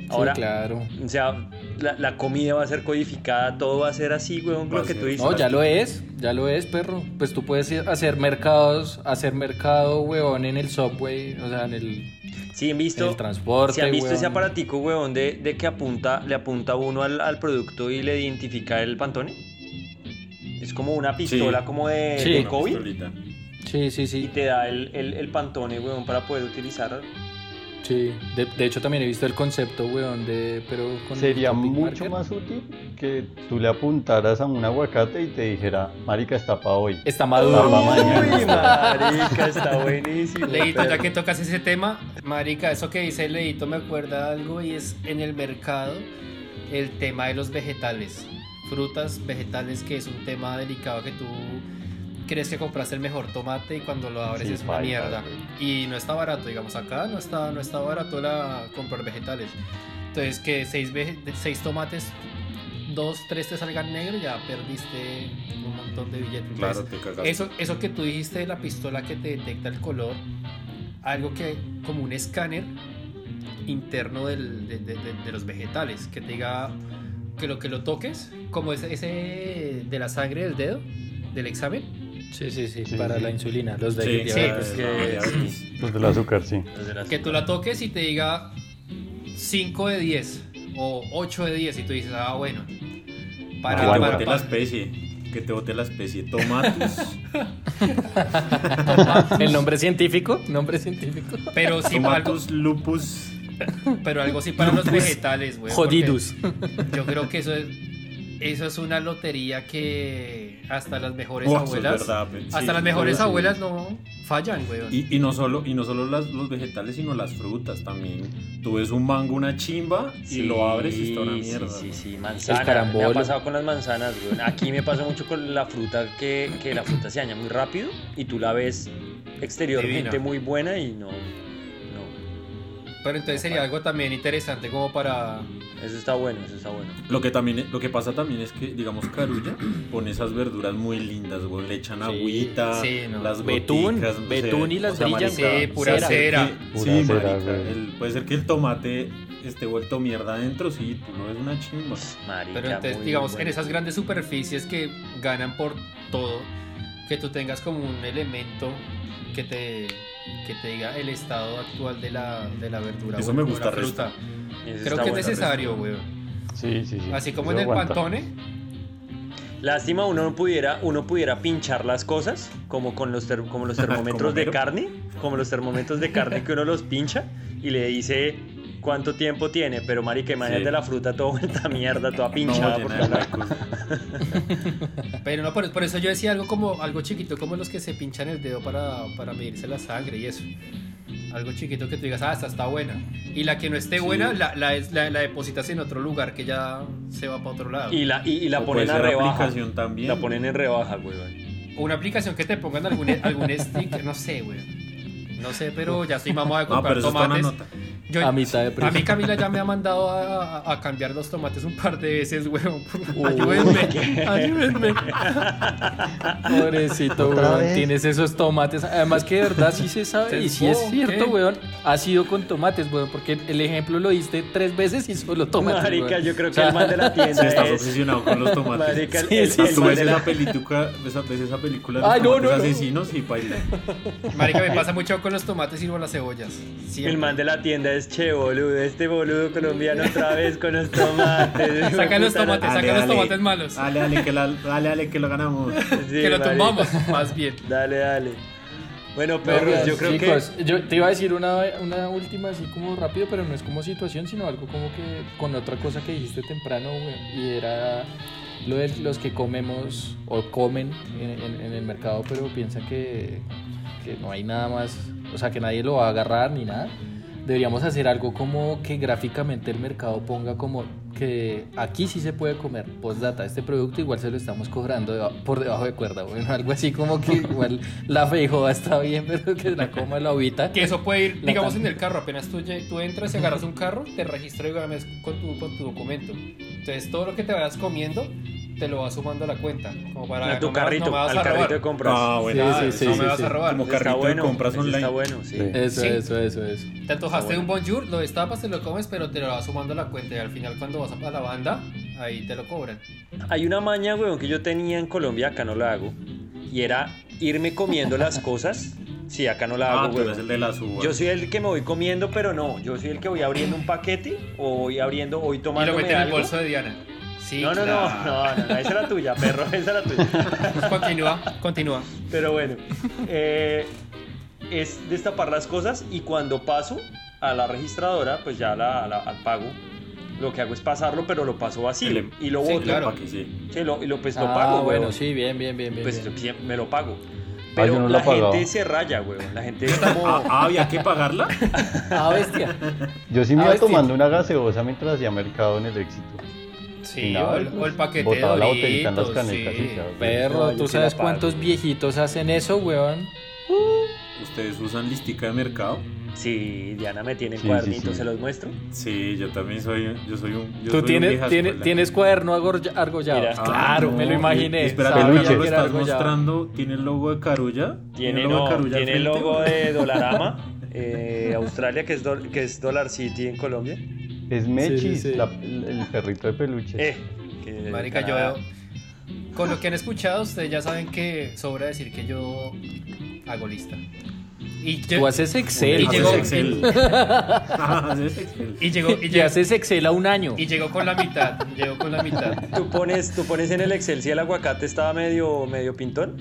Ahora, sí, claro. o sea, la, la comida va a ser codificada, todo va a ser así, huevón, Va lo a que ser. tú dices. No, ya lo es, ya lo es, perro. Pues tú puedes hacer mercados, hacer mercado, weón, en el subway, o sea, en el, Sí, han en visto... el transporte. Si han visto ese weón. aparatico, huevón, de, de que apunta, le apunta uno al, al producto y le identifica el pantone? Es como una pistola como de, Sí. COVID pistolita. Sí, sí, y sí. te da el, el, el pantone, huevón, para poder utilizar. Sí. De, de hecho, también he visto el concepto, weón, de. Pero con Sería mucho más útil que tú le apuntaras a un aguacate y te dijera, marica, está para hoy. Está maduro. Está pa' mañana. Uy, marica, está buenísimo. Leito, ya que tocas ese tema, marica, eso que dice Leito me acuerda algo y es en el mercado el tema de los vegetales, frutas, vegetales, que es un tema delicado que tú crees que compraste el mejor tomate y cuando lo abres Sí, es una mierda y no está barato, digamos, acá no está, no está barato la comprar vegetales. Entonces que seis, seis tomates, dos, tres te salgan negros, ya perdiste un montón de billetes. Claro, Entonces, te eso, eso que tú dijiste de la pistola que te detecta el color, algo que como un escáner interno del- de, de- de- de los vegetales, que te diga que lo que lo toques, como ese, ese de la sangre del dedo, del examen, Sí, sí, sí, Sí, para sí. la insulina, los de Sí, Sí, diabetes. pues que-. Los del azúcar, sí. Los de las- que tú la toques y te diga 5 de 10 o 8 de 10 y tú dices, ah, bueno, para, que te Aguanta. bote para- la para- especie. Que te bote la especie. Tomates. El nombre científico, nombre científico. pero sí para algo, tomatus lupus. pero algo sí para los vegetales, güey. Jodidus. Yo creo que eso es, eso es una lotería que hasta las mejores Oh, eso es abuelas, verdad, hasta sí, las mejores sí. abuelas no fallan, weón. Y, y no solo, y no solo las- los vegetales, sino las frutas también. Tú ves un mango, una chimba, y Sí, lo abres y está una sí, mierda. Sí, sí, El manzana. Me ha pasado con las manzanas, güey. Aquí me pasa mucho con la fruta, que, que la fruta se daña muy rápido y tú la ves exteriormente muy buena y. No. Pero entonces sería algo también interesante como para... Eso está bueno, eso está bueno. Lo que también lo que pasa también es que, digamos, Carulla pone esas verduras muy lindas, güey. Le echan Sí, agüita, sí, no. las Betún, goticas, no betún y las brillan, Sí, pura puede ser cera. Pura sí, cera, marica, el- puede ser que el tomate esté vuelto mierda adentro, sí, tú lo ves una chimba. Marica, Pero entonces, muy, digamos, muy en esas grandes superficies que ganan por todo, que tú tengas como un elemento que te, que te diga el estado actual de la, de la verdura Eso o me gusta fruta. Creo que es necesario, weón. Sí, sí, sí. Así como Eso en el aguanta. pantone, Lástima uno no pudiera, uno pudiera pinchar las cosas como con los ter- como los termómetros de carne, como los termómetros de carne que uno los pincha y le dice cuánto tiempo tiene, pero marica, imagínate Sí. la fruta toda vuelta mierda, toda No, pinchada de huecos. Pero no, por, por eso yo decía algo como algo chiquito, como los que se pinchan el dedo para, para medirse la sangre y eso. Algo chiquito que tú digas, ah, esta está buena. Y la que no esté Sí. buena, la, la, la- la depositas en otro lugar que ya se va para otro lado. y la y, y la O ponen ser rebaja. aplicación también. La ponen en rebaja, güey. O una aplicación que te pongan algún, algún sticker, no sé, güey. No sé, pero ya estoy mamado de No, comprar pero eso está una tomates. Yo- A mitad de precio. A mí Camila ya me ha mandado a, cambiar los tomates un par de veces, weón. Ayúdenme, ayúdenme. Pobrecito, ¿Otra weón. vez? Tienes esos tomates. Además que de verdad sí se sabe. Y sí es ¿Qué? cierto, weón. Ha sido con tomates, weón. Porque el ejemplo lo diste tres veces y solo tomates. Marica, weón. yo creo O que sea, el man de la Sí, tienda estás es... obsesionado con los tomates. Marica, el, Sí, el- sí, el Tú ves de la- esa película, esa, ves esa película de los Ay, no, tomates no, no. asesinos y baila. Marica, me pasa mucho con los tomates y con las cebollas. Siempre. El man de la tienda es che, boludo. Este boludo colombiano otra vez con los tomates. Saca los tomates, saca los tomates malos. Dale, dale, que, la- dale, dale, que lo ganamos. Sí, que lo tumbamos, más bien. Dale, dale. Bueno, No, perros, yo creo chicos, que... yo te iba a decir una, una última así como rápido, pero no es como situación, sino algo como que con otra cosa que dijiste temprano, güey, y era lo de los que comemos o comen en, en- en el mercado, pero piensan que, que no hay nada más, o sea, que nadie lo va a agarrar ni nada. Deberíamos hacer algo como que gráficamente el mercado ponga como que aquí sí se puede comer. Postdata, este producto igual se lo estamos cobrando deba- por debajo de cuerda. Bueno, algo así como que igual la feijoa está bien, pero que la coma la ovita. Que eso puede ir, digamos, en el carro. Apenas tú, tú entras y agarras un carro, te registras digamos, con tu, con tu documento. Entonces, todo lo que te vayas comiendo, te lo vas sumando a la cuenta. Como para A tu no me carrito, no me al carrito de compras. Ah, bueno. Sí, sí, sí, no sí, me vas sí. a robar. Como Ese está carrito de bueno, compras online. Está bueno, sí. Sí. Eso, Sí. eso, eso, eso. Te antojaste Está un bonjour, lo destapas, te lo comes, pero te lo vas sumando a la cuenta. Y al final, cuando vas a la banda, ahí te lo cobran. Hay una maña, weón, que yo tenía en Colombia, acá no la hago. Y era irme comiendo las cosas. Sí, acá no la Ah, hago, tú eres weón. el de las uvas. Yo soy el que me voy comiendo, pero no. Yo soy el que voy abriendo un paquete o voy abriendo, o voy Y lo tomando mete en el bolso de Diana. Sí, No, no, claro. no, no, no, no, esa era tuya, perro, esa era tuya. Continúa, continúa. Pero bueno, eh, es destapar las cosas y cuando paso a la registradora, pues ya la- la- al pago, lo que hago es pasarlo, pero lo paso vacío em- y lo Sí, boto. claro. Pa' que sí. Sí, lo- y lo, pues lo Ah, pago, bueno, weón. sí, bien, bien, bien. Pues bien. sí, me lo pago. Ah, Pero no lo la gente se raya, weón. La gente es como... Ah, ¿había que pagarla? Ah, bestia. Yo sí me Ah, iba sí. tomando una gaseosa mientras hacía mercado en el éxito. Sí, o, el, o el paquete de la botellita en las Doritos, canecas sí. Perro, No, ¿tú sabes cuántos viejitos hacen eso, weón? ¿Ustedes usan listica de mercado? Sí, Diana me tiene Sí, cuadernito, sí, sí. se los muestro. Sí, yo también soy, yo soy un. Yo soy ¿Tú un tienes, tiene- escuela. tienes cuaderno argollado? Mira. Ah, claro, me lo no, imaginé. Espera, lo estás argollado. mostrando. ¿Tiene el logo de Carulla? Tiene, el logo no, de tiene el logo de Dolarama, eh, Australia, que es, dol- que es Dollar City en Colombia. Es Mechis, sí. la- el, perrito de peluche. Eh, que- Marica, yo. Con lo que han escuchado, ustedes ya saben que sobra decir que yo hago lista. Y, yo- Tú haces Excel. Y Haces llegó- Excel. Y llegó, y Y llegó, haces Excel a un año. y llegó con la mitad. Llegó con la mitad. Tú pones, tú pones en el Excel si el aguacate estaba medio, medio pintón.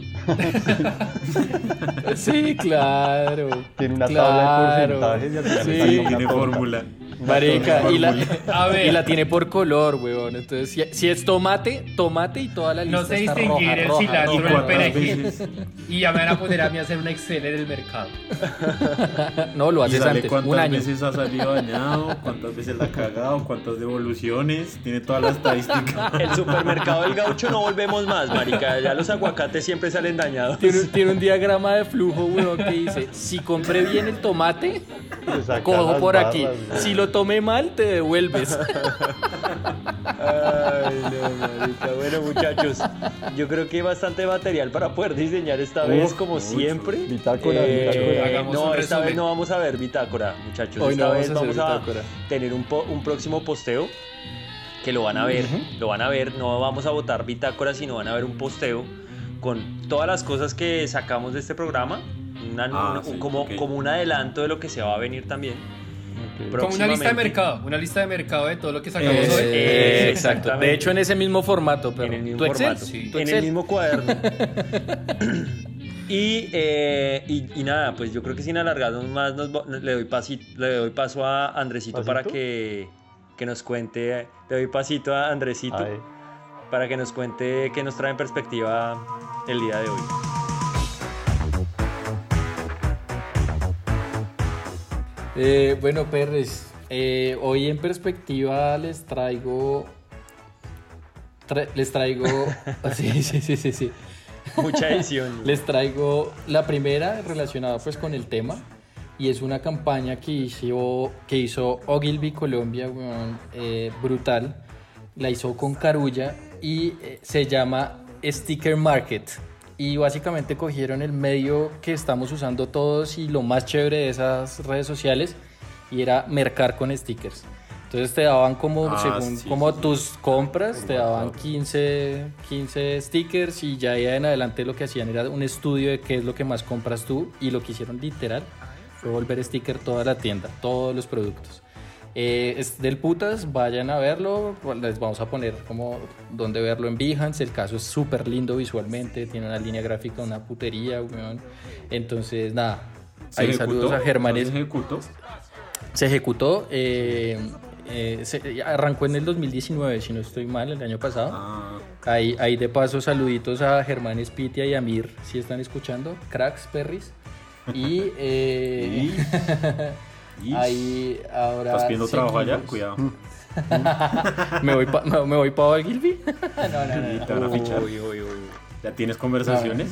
Sí, claro. Tiene una Claro. tabla de porcentajes y al final Sí. le saca una Tiene fórmula. Marica, y la, A ver. y la tiene por color, weón. Entonces, si, si es tomate, tomate y toda la lista No sé está distinguir roja, el roja, cilantro ¿Y roja, el cuántas perejil. veces? Y ya me van a poner a mí a hacer un Excel en el mercado. No, lo ¿Y haces antes, cuántas un año. veces ha salido dañado? ¿Cuántas veces la ha cagado? ¿Cuántas devoluciones? Tiene toda la estadística. El supermercado del gaucho no volvemos más, marica. Ya los aguacates siempre salen dañados. Tiene, tiene un diagrama de flujo, weón, que dice, si compré bien el tomate, cojo por aquí. barras, güey. Si lo tomé mal, te devuelves. Ay, no, marica. Bueno, muchachos, yo creo que hay bastante material para poder diseñar esta vez, Uf, como mucho. siempre. Bitácora, Eh, bitácora. Hagamos no, esta resumen. vez no vamos a ver bitácora, muchachos. Hoy esta no vez vamos a vamos a tener un, po- un próximo posteo que lo van a ver, lo van a ver, no vamos a votar bitácora, sino van a ver un posteo con todas las cosas que sacamos de este programa, una- Ah, un- sí, como, ok. como un adelanto de lo que se va a venir también. Ok. Como una lista de mercado. Una lista de mercado de todo lo que sacamos Eh, hoy. eh, exacto. De hecho, en ese mismo formato, pero en el mismo formato, Sí. ¿Tu en el mismo cuaderno. y, eh, y, y nada, pues yo creo que sin alargarnos más, nos le, doy pasito, le doy paso a Andresito ¿Pasito? para que, que nos cuente, le doy pasito a Andresito Ay, para que nos cuente qué nos trae en perspectiva el día de hoy. Eh, bueno, Perres, eh, hoy en perspectiva les traigo. tra- les traigo. sí, sí, sí, sí, sí. Mucha edición. Les traigo la primera relacionada pues con el tema. Y es una campaña que hizo, que hizo Ogilvy Colombia, eh, brutal. La hizo con Carulla y se llama Sticker Market. Y básicamente cogieron el medio que estamos usando todos y lo más chévere de esas redes sociales y era mercar con stickers. Entonces te daban como, Ah, según sí, como sí, sí. tus compras, te daban WhatsApp. 15, 15 stickers y ya ahí en adelante lo que hacían era un estudio de qué es lo que más compras tú y lo que hicieron literal fue volver sticker toda la tienda, todos los productos. Eh, es del putas, vayan a verlo, les vamos a poner como donde verlo en Behance, el caso es súper lindo visualmente, tiene una línea gráfica, una putería, weón. Entonces, nada, ¿Se ahí ejecutó? saludos a Germán. ¿No se ejecutó? Se ejecutó, eh, eh, se- arrancó en el 2019, si no estoy mal, el año pasado. Ah, Ahí, ahí de paso, saluditos a Germán Espitia y a Mir, si están escuchando, cracks, perris. Y, y- ahí ahora. ¿Estás pidiendo trabajo allá? Cuidado. ¿Me voy para me, me voy pa Ogilvy? no, no, no. Y te van a fichar. Uy, uy, uy. ¿Ya tienes conversaciones?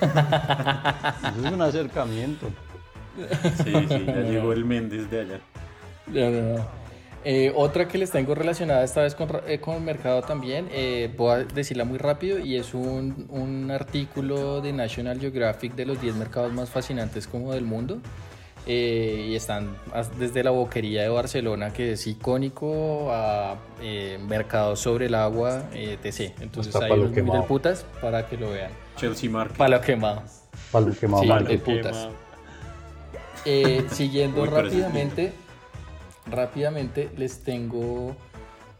Eso es un acercamiento. Sí, sí, ya llegó el Méndez de allá. No, no, no. Eh, otra que les tengo relacionada esta vez con, eh, con el mercado también, eh, voy a decirla muy rápido y es un, un artículo de National Geographic de los 10 mercados más fascinantes como del mundo. Eh, y están desde la boquería de Barcelona, que es icónico, a eh, mercados sobre el agua, eh, etc. Entonces Hasta hay palo unos muy del quemado. putas para que lo vean. Chelsea Market. Palo quemado. Palo quemado Sí, de putas. Eh, siguiendo rápidamente, rápidamente les tengo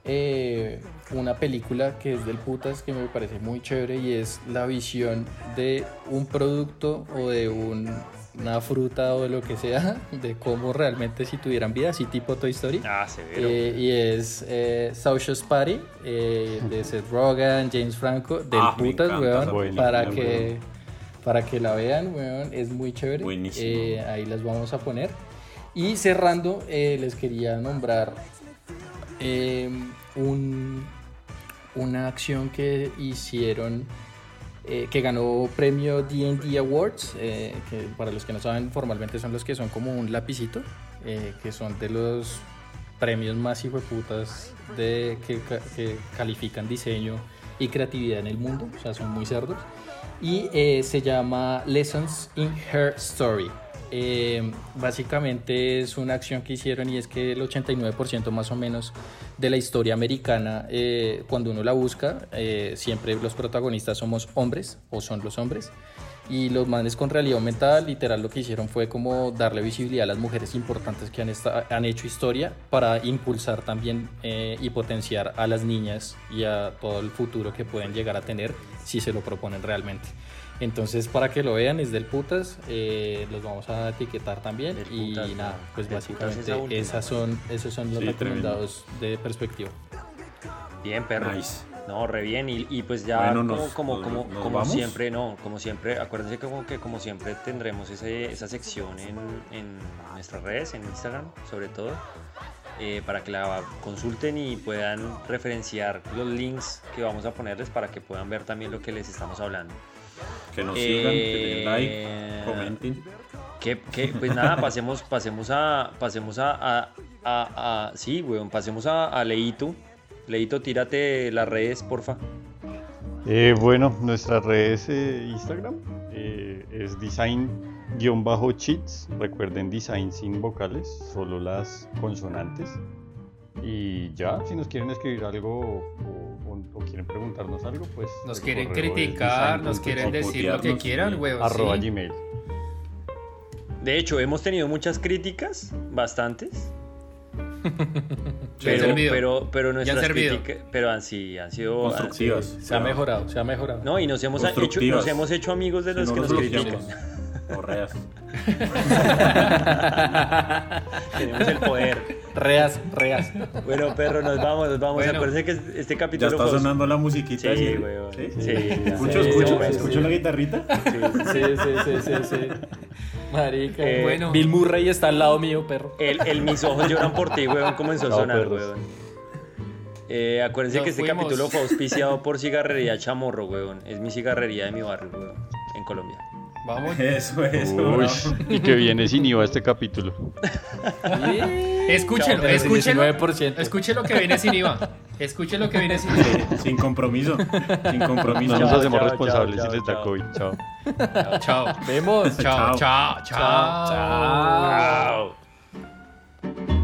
eh, una película que es del putas que me parece muy chévere y es la visión de un producto o de un- una fruta o de lo que sea, de cómo realmente si tuvieran vida, así tipo Toy Story. Ah, severo. Eh, y es eh, Saucious Party eh, de Seth Rogen, James Franco, del Ah, putas, weón, para que para que la vean, weón, es muy chévere. Buenísimo. Eh, ahí las vamos a poner. Y cerrando, eh, les quería nombrar un- una acción que hicieron eh, que ganó premio D&D Awards, eh, que para los que no saben formalmente son los que son como un lapicito, eh, que son de los premios más hijueputas de que, que califican diseño y creatividad en el mundo, o sea, son muy cerdos. Y se llama Lessons in Her Story. Básicamente es una acción que hicieron y es que el 89% más o menos de la historia americana, eh, cuando uno la busca, eh, siempre los protagonistas somos hombres o son los hombres. Y los manes con realidad aumentada, literal, lo que hicieron fue como darle visibilidad a las mujeres importantes que han, esta- han hecho historia para impulsar también eh, y potenciar a las niñas y a todo el futuro que pueden llegar a tener si se lo proponen realmente. Entonces, para que lo vean, es del putas, eh, los vamos a etiquetar también. Del y putas, nada, pues básicamente esas son, esos son los Sí, recomendados de perspectiva. Bien, perro. Nice. No, re bien. Y, y pues ya Bueno, como, nos- como, nos- como, nos como siempre, no, como siempre, acuérdense que como, que como siempre tendremos ese, esa sección en, en nuestras redes, en Instagram sobre todo, eh, para que la consulten y puedan referenciar los links que vamos a ponerles para que puedan ver también lo que les estamos hablando. Que nos sigan, que den Eh, like, comenten. Que, que, pues nada, pasemos, pasemos a, pasemos a, a, a- a- sí, weón, pasemos a, a Leito. Leito, tírate las redes, porfa. Eh, bueno, nuestras redes eh, Instagram eh, es design-cheats. Recuerden design sin vocales, solo las consonantes. Y ya, si nos quieren escribir algo o, preguntarnos algo, pues. Nos quieren criticar, nos quieren decir lo que quieran, sí. huevón. arroba sí. gmail. De hecho, hemos tenido muchas críticas, bastantes. Han Pero, pero, pero han nuestras servido. críticas, pero han, sí, han sido... han Constructivas. sido- Se ha mejorado, se ha mejorado. no, y nos hemos, hecho, nos hemos hecho amigos de Si los no que nos nos critican. Correas. Tenemos el poder. Reas, reas. Bueno, perro, nos vamos, nos vamos. Bueno. Acuérdense que este Ya capítulo está fue- sonando la musiquita. Sí, ¿sí? weón. ¿Sí? Sí, ya. Escucho, Sí, escucho, escucho sí. la guitarrita. Sí, sí, sí, sí, sí. Marica. Eh, bueno. Bill Murray está al lado mío, perro. El, el mis ojos lloran por ti, weón, comenzó a No, sonar, perros. weón. Eh, acuérdense Nos que este fuimos. capítulo fue auspiciado por Cigarrería Chamorro, weón. Es mi cigarrería de mi barrio, weón, en Colombia. Vamos. Eso, eso. Uy, y que viene sin IVA este capítulo. Escúchelo, escúchelo. 19%. Escuche lo que viene sin IVA. Escuche lo que viene sin IVA. Sin compromiso. Sin compromiso. No nos hacemos chao, responsables chao, si les da chao. COVID. Chao. Chao. Vemos. Chao, chao, chao. Chao. Chao.